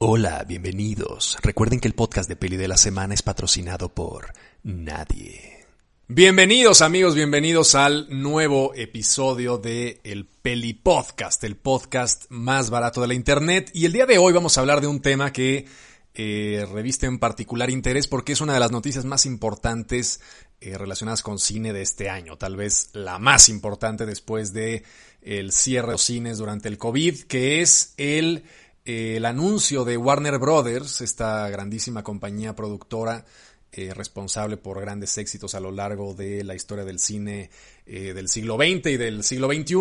Hola, bienvenidos. Recuerden que el podcast de Peli de la Semana es patrocinado por nadie. Bienvenidos amigos, bienvenidos al nuevo episodio de El Peli Podcast, el podcast más barato de la internet. Y el día de hoy vamos a hablar de un tema que eh, reviste en particular interés porque es una de las noticias más importantes eh, relacionadas con cine de este año, tal vez la más importante después de el cierre de los cines durante el COVID, que es el el anuncio de Warner Brothers, esta grandísima compañía productora eh, responsable por grandes éxitos a lo largo de la historia del cine eh, del siglo XX y del siglo XXI,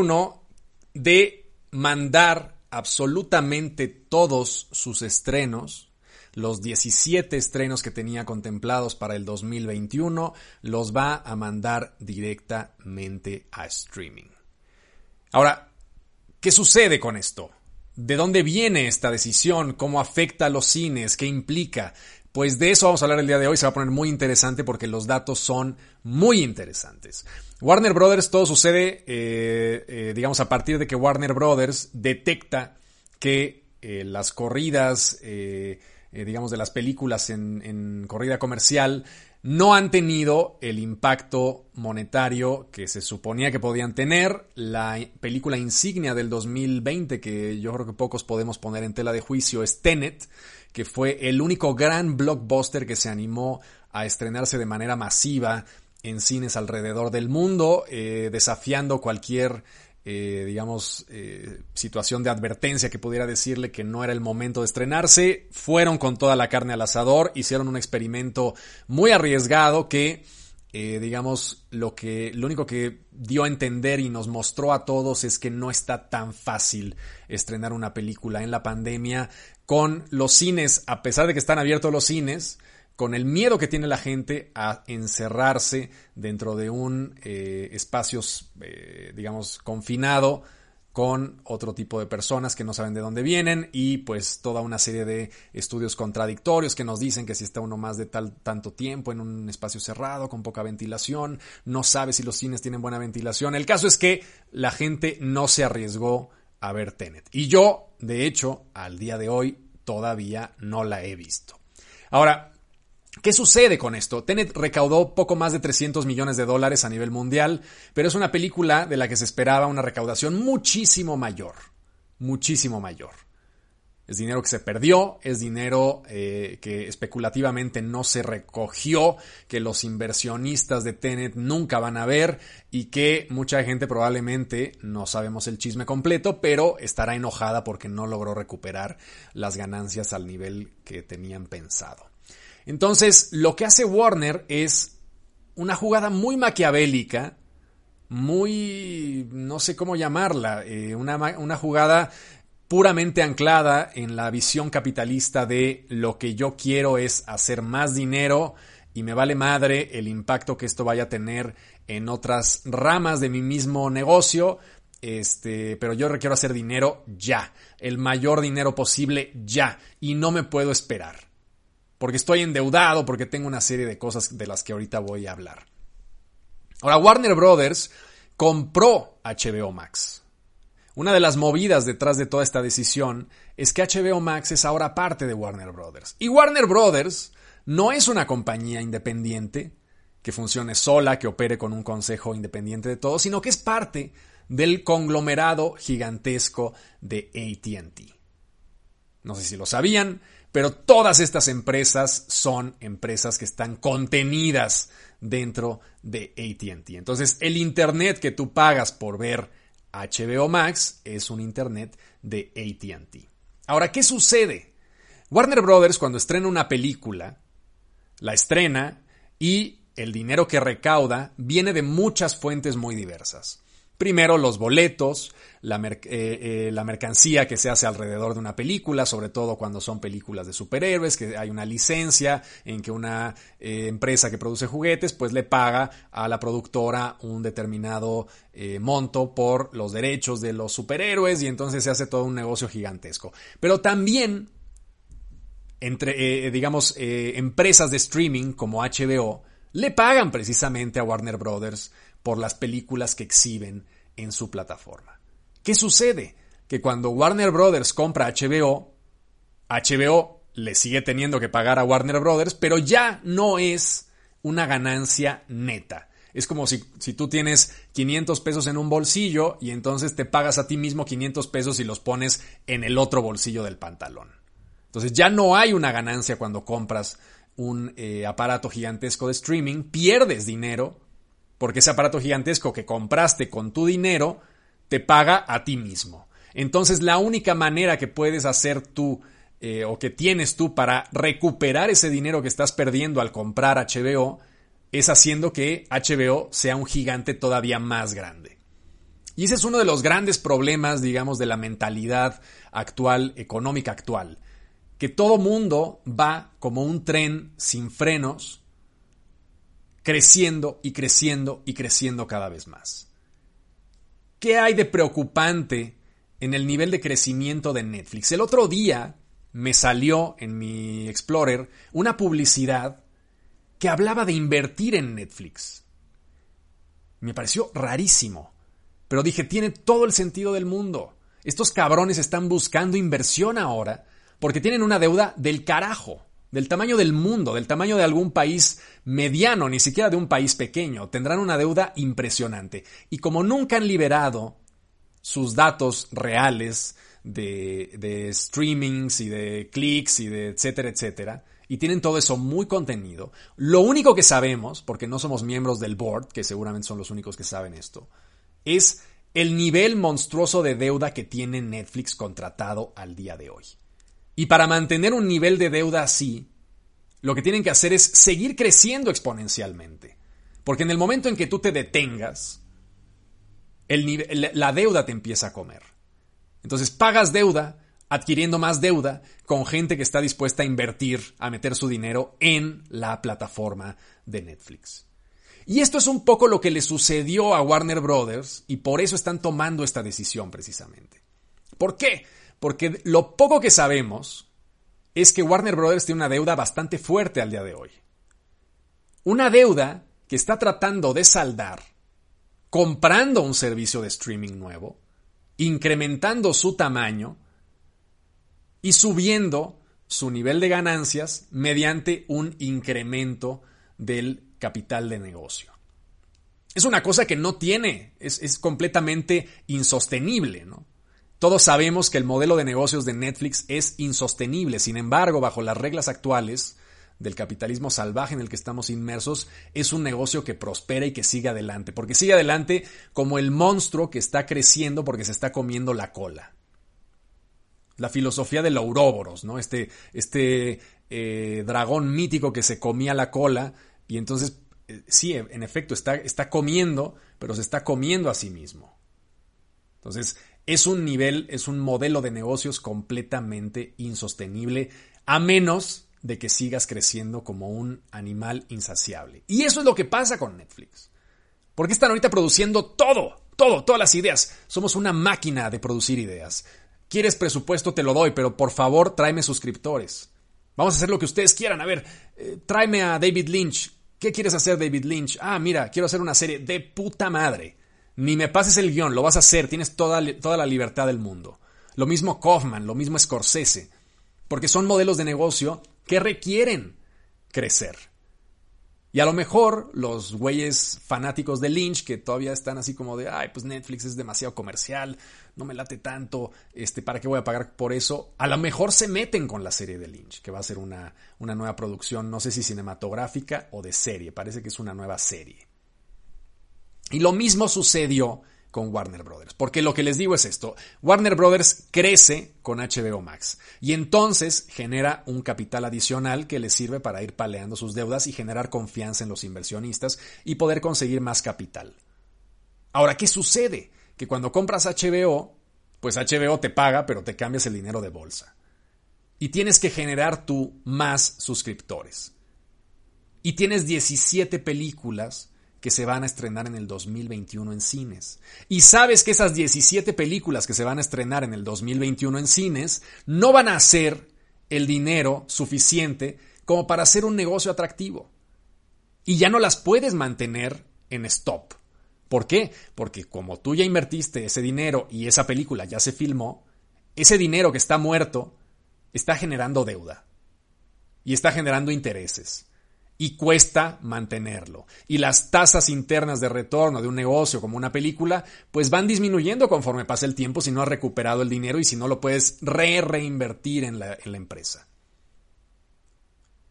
de mandar absolutamente todos sus estrenos, los 17 estrenos que tenía contemplados para el 2021, los va a mandar directamente a streaming. Ahora, ¿qué sucede con esto? ¿De dónde viene esta decisión? ¿Cómo afecta a los cines? ¿Qué implica? Pues de eso vamos a hablar el día de hoy. Se va a poner muy interesante porque los datos son muy interesantes. Warner Brothers, todo sucede, eh, eh, digamos, a partir de que Warner Brothers detecta que eh, las corridas, digamos, de las películas en, en corrida comercial no han tenido el impacto monetario que se suponía que podían tener. La película insignia del 2020, que yo creo que pocos podemos poner en tela de juicio, es Tenet, que fue el único gran blockbuster que se animó a estrenarse de manera masiva en cines alrededor del mundo, eh, desafiando cualquier eh, digamos, eh, situación de advertencia que pudiera decirle que no era el momento de estrenarse, fueron con toda la carne al asador, hicieron un experimento muy arriesgado que, eh, digamos, lo que, lo único que dio a entender y nos mostró a todos es que no está tan fácil estrenar una película en la pandemia con los cines, a pesar de que están abiertos los cines, con el miedo que tiene la gente a encerrarse dentro de un eh, espacio, eh, digamos, confinado con otro tipo de personas que no saben de dónde vienen y pues toda una serie de estudios contradictorios que nos dicen que si está uno más de tal tanto tiempo en un espacio cerrado con poca ventilación, no sabe si los cines tienen buena ventilación. El caso es que la gente no se arriesgó a ver Tenet. Y yo, de hecho, al día de hoy todavía no la he visto. Ahora, ¿Qué sucede con esto? Tenet recaudó poco más de 300 millones de dólares a nivel mundial, pero es una película de la que se esperaba una recaudación muchísimo mayor, muchísimo mayor. Es dinero que se perdió, es dinero eh, que especulativamente no se recogió, que los inversionistas de Tenet nunca van a ver y que mucha gente probablemente, no sabemos el chisme completo, pero estará enojada porque no logró recuperar las ganancias al nivel que tenían pensado. Entonces, lo que hace Warner es una jugada muy maquiavélica, muy, no sé cómo llamarla, eh, una, una jugada puramente anclada en la visión capitalista de lo que yo quiero es hacer más dinero y me vale madre el impacto que esto vaya a tener en otras ramas de mi mismo negocio, este, pero yo requiero hacer dinero ya, el mayor dinero posible ya, y no me puedo esperar porque estoy endeudado, porque tengo una serie de cosas de las que ahorita voy a hablar. Ahora, Warner Brothers compró HBO Max. Una de las movidas detrás de toda esta decisión es que HBO Max es ahora parte de Warner Brothers. Y Warner Brothers no es una compañía independiente que funcione sola, que opere con un consejo independiente de todo, sino que es parte del conglomerado gigantesco de ATT. No sé si lo sabían, pero todas estas empresas son empresas que están contenidas dentro de ATT. Entonces, el Internet que tú pagas por ver HBO Max es un Internet de ATT. Ahora, ¿qué sucede? Warner Brothers cuando estrena una película, la estrena y el dinero que recauda viene de muchas fuentes muy diversas. Primero los boletos, la, eh, eh, la, mercancía que se hace alrededor de una película, sobre todo cuando son películas de superhéroes, que hay una licencia en que una eh, empresa que produce juguetes pues le paga a la productora un determinado monto por los derechos de los superhéroes y entonces se hace todo un negocio gigantesco. Pero también entre, digamos, empresas de streaming como HBO le pagan precisamente a Warner Brothers por las películas que exhiben en su plataforma. ¿Qué sucede? Que cuando Warner Brothers compra HBO, HBO le sigue teniendo que pagar a Warner Brothers, pero ya no es una ganancia neta. Es como si, si, tú tienes 500 pesos en un bolsillo y entonces te pagas a ti mismo 500 pesos y los pones en el otro bolsillo del pantalón. Entonces ya no hay una ganancia cuando compras un eh, aparato gigantesco de streaming, pierdes dinero porque ese aparato gigantesco que compraste con tu dinero te paga a ti mismo. Entonces la única manera que puedes hacer tú eh, o que tienes tú para recuperar ese dinero que estás perdiendo al comprar HBO es haciendo que HBO sea un gigante todavía más grande. Y ese es uno de los grandes problemas, digamos, de la mentalidad actual, económica actual, que todo mundo va como un tren sin frenos, creciendo y creciendo y creciendo cada vez más. ¿Qué hay de preocupante en el nivel de crecimiento de Netflix? El otro día me salió en mi Explorer una publicidad que hablaba de invertir en Netflix. Me pareció rarísimo, pero dije, tiene todo el sentido del mundo. Estos cabrones están buscando inversión ahora porque tienen una deuda del carajo, del tamaño del mundo, del tamaño de algún país mediano, ni siquiera de un país pequeño. Tendrán una deuda impresionante. Y como nunca han liberado sus datos reales de, de streamings y de clics y de etcétera, etcétera, y tienen todo eso muy contenido. Lo único que sabemos, porque no somos miembros del board, que seguramente son los únicos que saben esto, es el nivel monstruoso de deuda que tiene Netflix contratado al día de hoy. Y para mantener un nivel de deuda así, lo que tienen que hacer es seguir creciendo exponencialmente. Porque en el momento en que tú te detengas, la deuda te empieza a comer. Entonces pagas deuda, adquiriendo más deuda con gente que está dispuesta a invertir, a meter su dinero en la plataforma de Netflix. Y esto es un poco lo que le sucedió a Warner Brothers y por eso están tomando esta decisión precisamente. ¿Por qué? Porque lo poco que sabemos es que Warner Brothers tiene una deuda bastante fuerte al día de hoy. Una deuda que está tratando de saldar comprando un servicio de streaming nuevo, incrementando su tamaño y subiendo su nivel de ganancias mediante un incremento del capital de negocio. Es una cosa que no tiene, es, completamente insostenible, ¿no? Todos sabemos que el modelo de negocios de Netflix es insostenible, sin embargo, bajo las reglas actuales del capitalismo salvaje en el que estamos inmersos, es un negocio que prospera y que sigue adelante, porque sigue adelante como el monstruo que está creciendo porque se está comiendo la cola la filosofía del Ouroboros, ¿no? Este, este eh, dragón mítico que se comía la cola y entonces, eh, sí, en efecto, está, está comiendo, pero se está comiendo a sí mismo. Entonces, es un nivel, es un modelo de negocios completamente insostenible, a menos de que sigas creciendo como un animal insaciable. Y eso es lo que pasa con Netflix. Porque están ahorita produciendo todo, todo, todas las ideas. Somos una máquina de producir ideas. ¿Quieres presupuesto? Te lo doy, pero por favor tráeme suscriptores. Vamos a hacer lo que ustedes quieran. A ver, eh, tráeme a David Lynch. ¿Qué quieres hacer, David Lynch? Ah, mira, quiero hacer una serie de puta madre. Ni me pases el guion, lo vas a hacer, tienes toda, toda la libertad del mundo. Lo mismo Kaufman, lo mismo Scorsese. Porque son modelos de negocio que requieren crecer. Y a lo mejor los güeyes fanáticos de Lynch, que todavía están así como de, ay, pues Netflix es demasiado comercial, no me late tanto, este, ¿para qué voy a pagar por eso? A lo mejor se meten con la serie de Lynch, que va a ser una, una nueva producción, no sé si cinematográfica o de serie, parece que es una nueva serie. Y lo mismo sucedió con Warner Brothers. Porque lo que les digo es esto, Warner Brothers crece con HBO Max y entonces genera un capital adicional que le sirve para ir paleando sus deudas y generar confianza en los inversionistas y poder conseguir más capital. Ahora, ¿qué sucede? Que cuando compras HBO, pues HBO te paga, pero te cambias el dinero de bolsa. Y tienes que generar tú más suscriptores. Y tienes 17 películas que se van a estrenar en el 2021 en cines. Y sabes que esas 17 películas que se van a estrenar en el 2021 en cines no van a hacer el dinero suficiente como para hacer un negocio atractivo. Y ya no las puedes mantener en stop. ¿Por qué? Porque como tú ya invertiste ese dinero y esa película ya se filmó, ese dinero que está muerto está generando deuda y está generando intereses y cuesta mantenerlo. Y las tasas internas de retorno de un negocio como una película, pues van disminuyendo conforme pasa el tiempo si no has recuperado el dinero y si no lo puedes re reinvertir en la, empresa.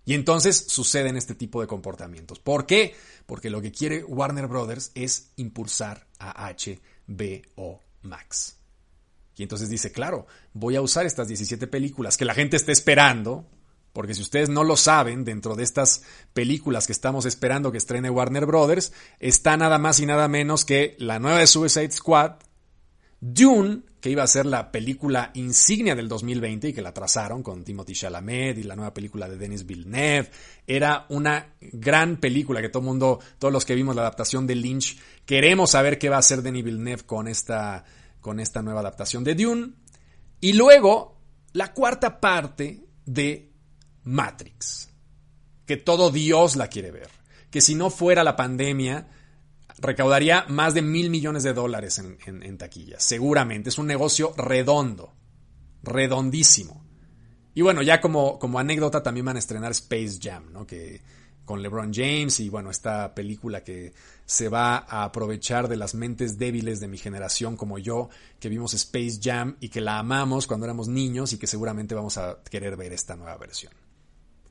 Y entonces suceden este tipo de comportamientos. ¿Por qué? Porque lo que quiere Warner Brothers es impulsar a HBO Max. Y entonces dice, claro, voy a usar estas 17 películas que la gente está esperando, porque si ustedes no lo saben, dentro de estas películas que estamos esperando que estrene Warner Brothers, está nada más y nada menos que la nueva de Suicide Squad, Dune, que iba a ser la película insignia del 2020 y que la trazaron con Timothy Chalamet y la nueva película de Denis Villeneuve. Era una gran película que todo mundo, todos los que vimos la adaptación de Lynch, queremos saber qué va a hacer Denis Villeneuve con esta, con esta nueva adaptación de Dune. Y luego, la cuarta parte de Matrix. Que todo Dios la quiere ver. Que si no fuera la pandemia, recaudaría más de mil millones de dólares en, en, taquillas. Seguramente. Es un negocio redondo. Redondísimo. Y bueno, ya como, como anécdota también van a estrenar Space Jam, ¿no? Que con LeBron James y bueno, esta película que se va a aprovechar de las mentes débiles de mi generación como yo, que vimos Space Jam y que la amamos cuando éramos niños y que seguramente vamos a querer ver esta nueva versión.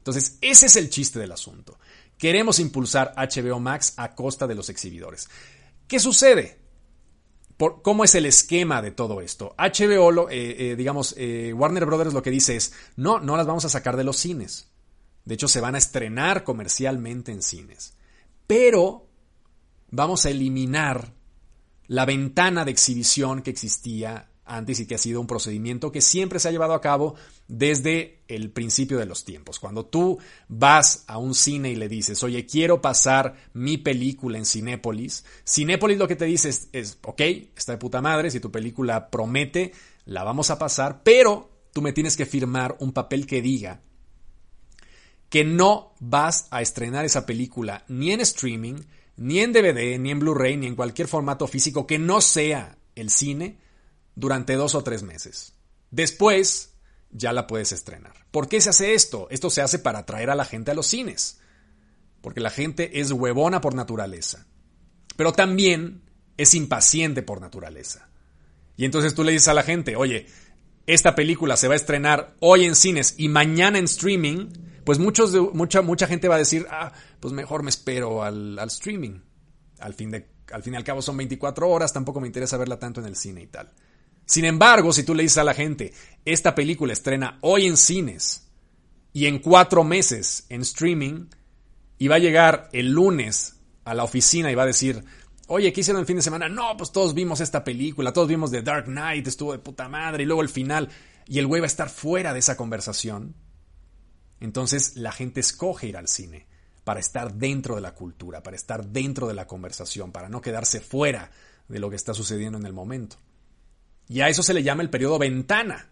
Entonces, ese es el chiste del asunto. Queremos impulsar HBO Max a costa de los exhibidores. ¿Qué sucede? ¿Cómo es el esquema de todo esto? HBO, eh, eh, digamos, eh, Warner Brothers lo que dice es, no, no las vamos a sacar de los cines. De hecho, se van a estrenar comercialmente en cines. Pero vamos a eliminar la ventana de exhibición que existía antes y que ha sido un procedimiento que siempre se ha llevado a cabo desde el principio de los tiempos. Cuando tú vas a un cine y le dices, oye, quiero pasar mi película en Cinépolis, Cinépolis lo que te dice es, ok, está de puta madre, si tu película promete, la vamos a pasar, pero tú me tienes que firmar un papel que diga que no vas a estrenar esa película ni en streaming, ni en DVD, ni en Blu-ray, ni en cualquier formato físico que no sea el cine, durante dos o tres meses. Después ya la puedes estrenar. ¿Por qué se hace esto? Esto se hace para atraer a la gente a los cines. Porque la gente es huevona por naturaleza. Pero también es impaciente por naturaleza. Y entonces tú le dices a la gente, oye, esta película se va a estrenar hoy en cines y mañana en streaming, pues muchos de, mucha, mucha gente va a decir, ah, pues mejor me espero al, al streaming. Al fin, de, al fin y al cabo son 24 horas, tampoco me interesa verla tanto en el cine y tal. Sin embargo, si tú le dices a la gente, esta película estrena hoy en cines y en cuatro meses en streaming, y va a llegar el lunes a la oficina y va a decir, oye, ¿qué hicieron el fin de semana? No, pues todos vimos esta película, todos vimos The Dark Knight, estuvo de puta madre, y luego el final, y el güey va a estar fuera de esa conversación. Entonces la gente escoge ir al cine para estar dentro de la cultura, para estar dentro de la conversación, para no quedarse fuera de lo que está sucediendo en el momento. Y a eso se le llama el periodo ventana.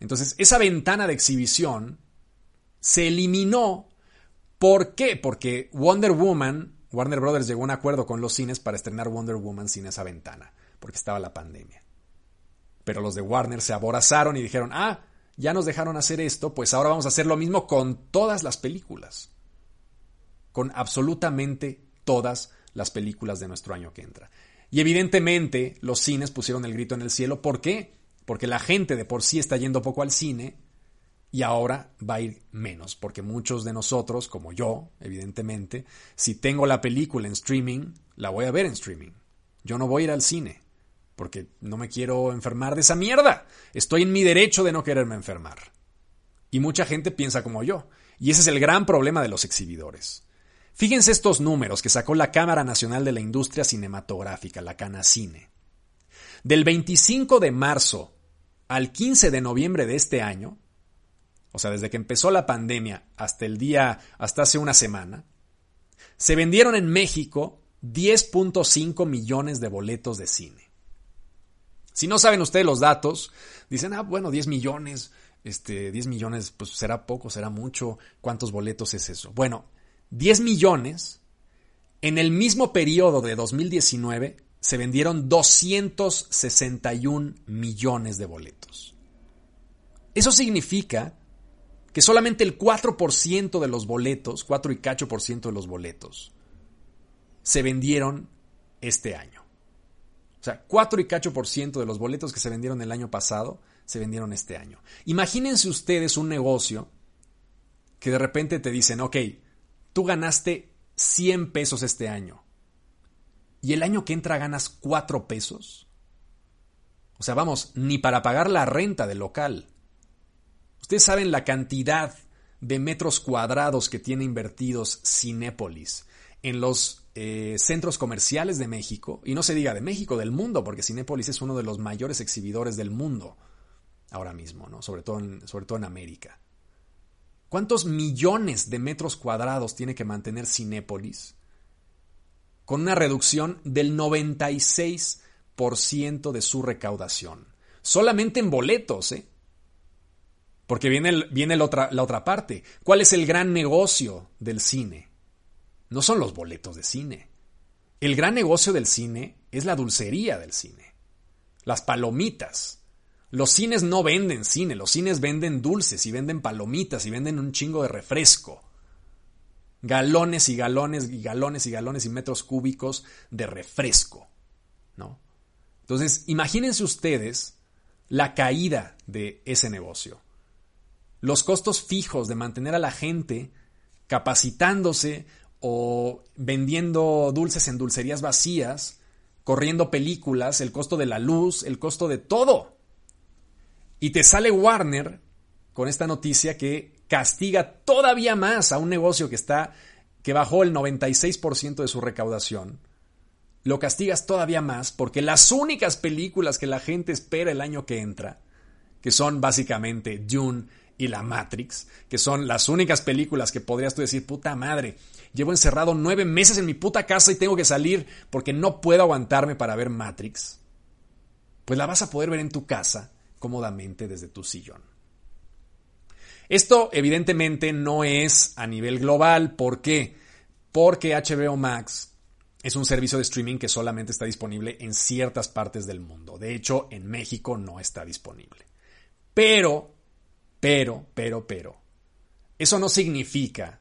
Entonces, esa ventana de exhibición se eliminó. ¿Por qué? Porque Wonder Woman, Warner Brothers llegó a un acuerdo con los cines para estrenar Wonder Woman sin esa ventana, porque estaba la pandemia. Pero los de Warner se aborazaron y dijeron, ah, ya nos dejaron hacer esto, pues ahora vamos a hacer lo mismo con todas las películas. Con absolutamente todas las películas de nuestro año que entra. Y evidentemente los cines pusieron el grito en el cielo. ¿Por qué? Porque la gente de por sí está yendo poco al cine y ahora va a ir menos, porque muchos de nosotros, como yo, evidentemente, si tengo la película en streaming, la voy a ver en streaming. Yo no voy a ir al cine, porque no me quiero enfermar de esa mierda. Estoy en mi derecho de no quererme enfermar. Y mucha gente piensa como yo. Y ese es el gran problema de los exhibidores. Fíjense estos números que sacó la Cámara Nacional de la Industria Cinematográfica, la Canacine. Del 25 de marzo al 15 de noviembre de este año, o sea, desde que empezó la pandemia hasta el día, hasta hace una semana, se vendieron en México 10.5 millones de boletos de cine. Si no saben ustedes los datos, dicen, ah, bueno, 10 millones, este, 10 millones, pues será poco, será mucho, ¿cuántos boletos es eso? Bueno, 10 millones, en el mismo periodo de 2019 se vendieron 261 millones de boletos. Eso significa que solamente el 4% de los boletos, 4 y cacho por ciento de los boletos, se vendieron este año. O sea, 4 y cacho por ciento de los boletos que se vendieron el año pasado se vendieron este año. Imagínense ustedes un negocio que de repente te dicen, ok, tú ganaste 100 pesos este año y el año que entra ganas 4 pesos. O sea, vamos, ni para pagar la renta del local. Ustedes saben la cantidad de metros cuadrados que tiene invertidos Cinépolis en los eh, centros comerciales de México, y no se diga de México, del mundo, porque Cinépolis es uno de los mayores exhibidores del mundo ahora mismo, ¿no? sobre, todo en, sobre todo en América. ¿Cuántos millones de metros cuadrados tiene que mantener Cinépolis? Con una reducción del 96% de su recaudación. Solamente en boletos, ¿eh? Porque viene, viene la, otra, la otra parte. ¿Cuál es el gran negocio del cine? No son los boletos de cine. El gran negocio del cine es la dulcería del cine. Las palomitas. Los cines no venden cine, los cines venden dulces y venden palomitas y venden un chingo de refresco. Galones y galones y galones y galones y metros cúbicos de refresco. ¿No? Entonces, imagínense ustedes la caída de ese negocio los costos fijos de mantener a la gente capacitándose o vendiendo dulces en dulcerías vacías, corriendo películas, el costo de la luz, el costo de todo. Y te sale Warner con esta noticia que castiga todavía más a un negocio que está que bajó el 96% de su recaudación. Lo castigas todavía más porque las únicas películas que la gente espera el año que entra, que son básicamente Dune y La Matrix, que son las únicas películas que podrías tú decir, puta madre, llevo encerrado nueve meses en mi puta casa y tengo que salir porque no puedo aguantarme para ver Matrix, pues la vas a poder ver en tu casa cómodamente desde tu sillón. Esto evidentemente no es a nivel global, ¿por qué? Porque HBO Max es un servicio de streaming que solamente está disponible en ciertas partes del mundo. De hecho, en México no está disponible. Pero pero, pero, pero, eso no significa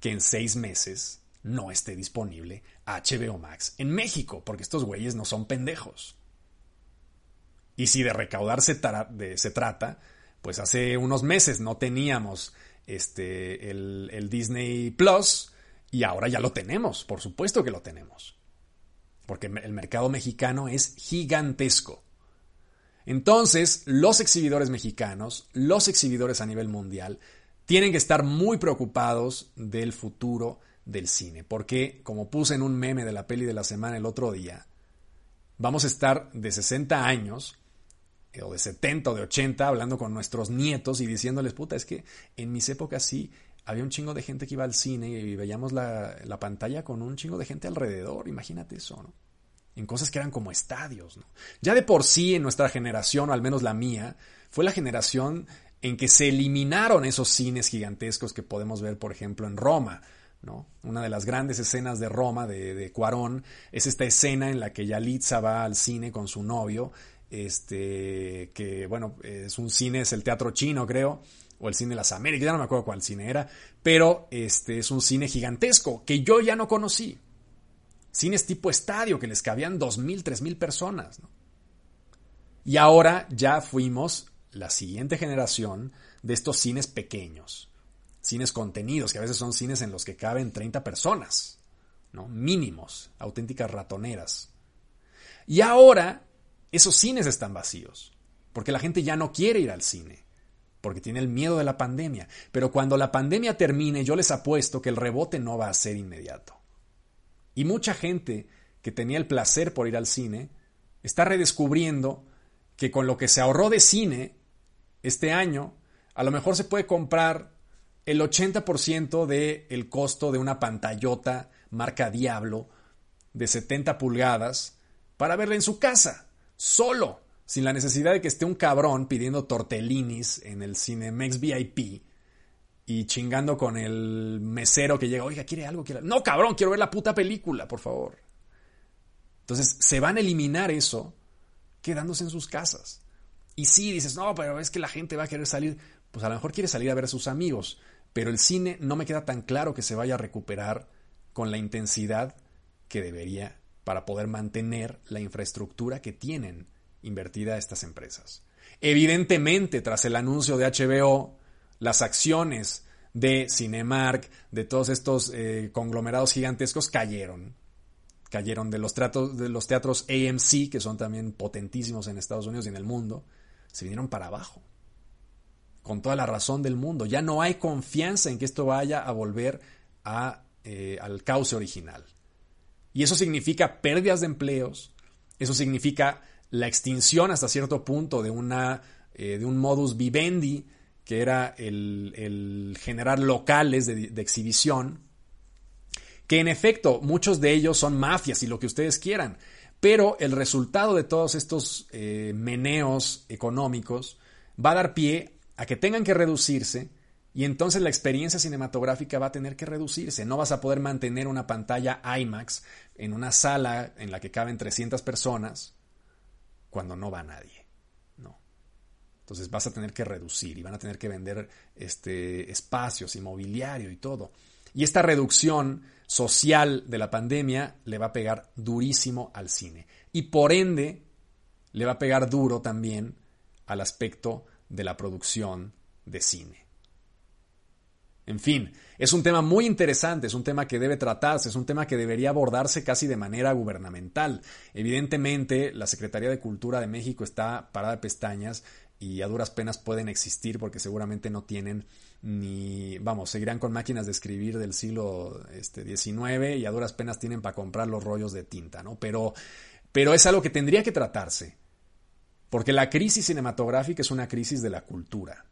que en seis meses no esté disponible HBO Max en México, porque estos güeyes no son pendejos. Y si de recaudar se, trata, pues hace unos meses no teníamos este, el, Disney Plus y ahora ya lo tenemos, por supuesto que lo tenemos. Porque el mercado mexicano es gigantesco. Entonces, los exhibidores mexicanos, los exhibidores a nivel mundial, tienen que estar muy preocupados del futuro del cine, porque, como puse en un meme de la peli de la semana el otro día, vamos a estar de 60 años, o de 70 o de 80, hablando con nuestros nietos y diciéndoles, puta, es que en mis épocas sí había un chingo de gente que iba al cine y veíamos la, la pantalla con un chingo de gente alrededor, imagínate eso, ¿no? en cosas que eran como estadios. ¿no? Ya de por sí en nuestra generación, o al menos la mía, fue la generación en que se eliminaron esos cines gigantescos que podemos ver, por ejemplo, en Roma. ¿no? Una de las grandes escenas de Roma, de, de Cuarón, es esta escena en la que Yalitza va al cine con su novio, este, que bueno, es un cine, es el teatro chino, creo, o el cine de las Américas, ya no me acuerdo cuál cine era, pero este es un cine gigantesco que yo ya no conocí cines tipo estadio que les cabían 2.000, 3.000 personas. Y ahora ya fuimos la siguiente generación de estos cines pequeños, cines contenidos, que a veces son cines en los que caben 30 personas, ¿no? mínimos, auténticas ratoneras. Y ahora esos cines están vacíos, porque la gente ya no quiere ir al cine, porque tiene el miedo de la pandemia. Pero cuando la pandemia termine, yo les apuesto que el rebote no va a ser inmediato. Y mucha gente que tenía el placer por ir al cine está redescubriendo que con lo que se ahorró de cine este año, a lo mejor se puede comprar el 80% del costo de una pantallota marca Diablo de 70 pulgadas para verla en su casa, solo, sin la necesidad de que esté un cabrón pidiendo tortellinis en el Cinemex VIP y chingando con el mesero que llega, oiga, ¿quiere algo? No, cabrón, quiero ver la puta película, por favor. Entonces, se van a eliminar eso quedándose en sus casas. Y sí, dices, no, pero es que la gente va a querer salir. Pues a lo mejor quiere salir a ver a sus amigos, pero el cine no me queda tan claro que se vaya a recuperar con la intensidad que debería para poder mantener la infraestructura que tienen invertida estas empresas. Evidentemente, tras el anuncio de HBO, las acciones de Cinemark, de todos estos eh, conglomerados gigantescos, cayeron. Cayeron de los, teatros AMC, que son también potentísimos en Estados Unidos y en el mundo, se vinieron para abajo. Con toda la razón del mundo. Ya no hay confianza en que esto vaya a volver a, eh, al cauce original. Y eso significa pérdidas de empleos, eso significa la extinción hasta cierto punto de, una, eh, de un modus vivendi, que era el, generar locales de, exhibición, que en efecto muchos de ellos son mafias y lo que ustedes quieran, pero el resultado de todos estos eh, meneos económicos va a dar pie a que tengan que reducirse y entonces la experiencia cinematográfica va a tener que reducirse. No vas a poder mantener una pantalla IMAX en una sala en la que caben 300 personas cuando no va nadie. No. Entonces vas a tener que reducir y van a tener que vender este, espacios, inmobiliario y todo. Y esta reducción social de la pandemia le va a pegar durísimo al cine. Y por ende, le va a pegar duro también al aspecto de la producción de cine. En fin, es un tema muy interesante, es un tema que debe tratarse, es un tema que debería abordarse casi de manera gubernamental. Evidentemente, la Secretaría de Cultura de México está parada de pestañas y a duras penas pueden existir porque seguramente no tienen ni, vamos, seguirán con máquinas de escribir del siglo este, XIX y a duras penas tienen para comprar los rollos de tinta, ¿no? Pero, pero es algo que tendría que tratarse, porque la crisis cinematográfica es una crisis de la cultura.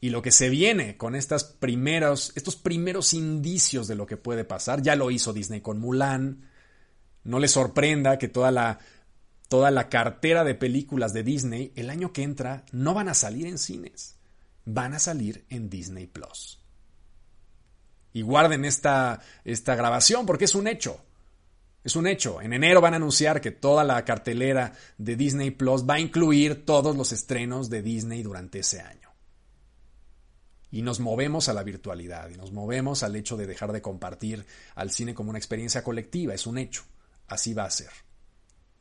Y lo que se viene con estas primeros, estos primeros indicios de lo que puede pasar, ya lo hizo Disney con Mulan. No le sorprenda que toda la, toda la cartera de películas de Disney el año que entra no van a salir en cines, van a salir en Disney Plus. Y guarden esta, esta grabación porque es un hecho. Es un hecho. En enero van a anunciar que toda la cartelera de Disney Plus va a incluir todos los estrenos de Disney durante ese año. Y nos movemos a la virtualidad y nos movemos al hecho de dejar de compartir al cine como una experiencia colectiva. Es un hecho. Así va a ser.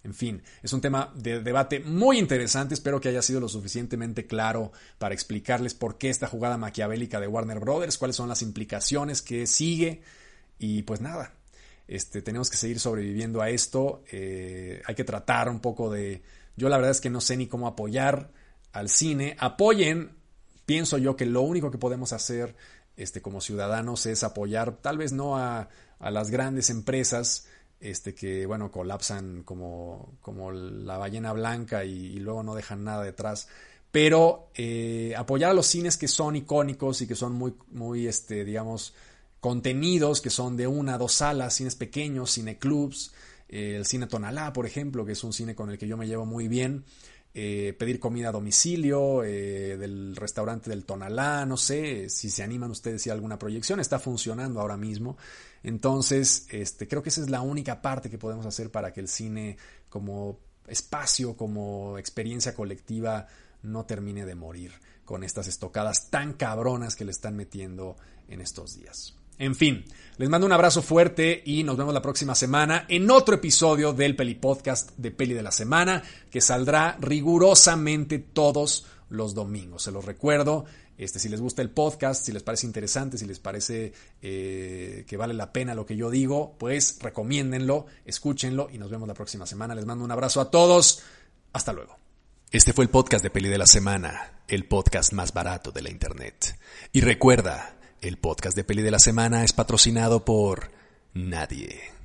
En fin, es un tema de debate muy interesante. Espero que haya sido lo suficientemente claro para explicarles por qué esta jugada maquiavélica de Warner Brothers, cuáles son las implicaciones que sigue. Y pues nada, este, tenemos que seguir sobreviviendo a esto. Eh, hay que tratar un poco de... Yo la verdad es que no sé ni cómo apoyar al cine. Apoyen pienso yo que lo único que podemos hacer este, como ciudadanos es apoyar, tal vez no a, las grandes empresas, este, que bueno, colapsan como, como la ballena blanca y, luego no dejan nada detrás. Pero eh, apoyar a los cines que son icónicos y que son muy, muy este, digamos, contenidos, que son de una, dos salas, cines pequeños, cineclubs, eh, el cine Tonalá, por ejemplo, que es un cine con el que yo me llevo muy bien. Eh, pedir comida a domicilio, eh, del restaurante del Tonalá, no sé si se animan ustedes hay alguna proyección, está funcionando ahora mismo. Entonces, este, creo que esa es la única parte que podemos hacer para que el cine como espacio, como experiencia colectiva, no termine de morir con estas estocadas tan cabronas que le están metiendo en estos días. En fin, les mando un abrazo fuerte y nos vemos la próxima semana en otro episodio del Peli Podcast de Peli de la Semana, que saldrá rigurosamente todos los domingos. Se los recuerdo. Este, si les gusta el podcast, si les parece interesante, si les parece eh, que vale la pena lo que yo digo, pues recomiéndenlo, escúchenlo y nos vemos la próxima semana. Les mando un abrazo a todos. Hasta luego. Este fue el podcast de Peli de la Semana, el podcast más barato de la Internet. Y recuerda, el podcast de peli de la semana es patrocinado por nadie.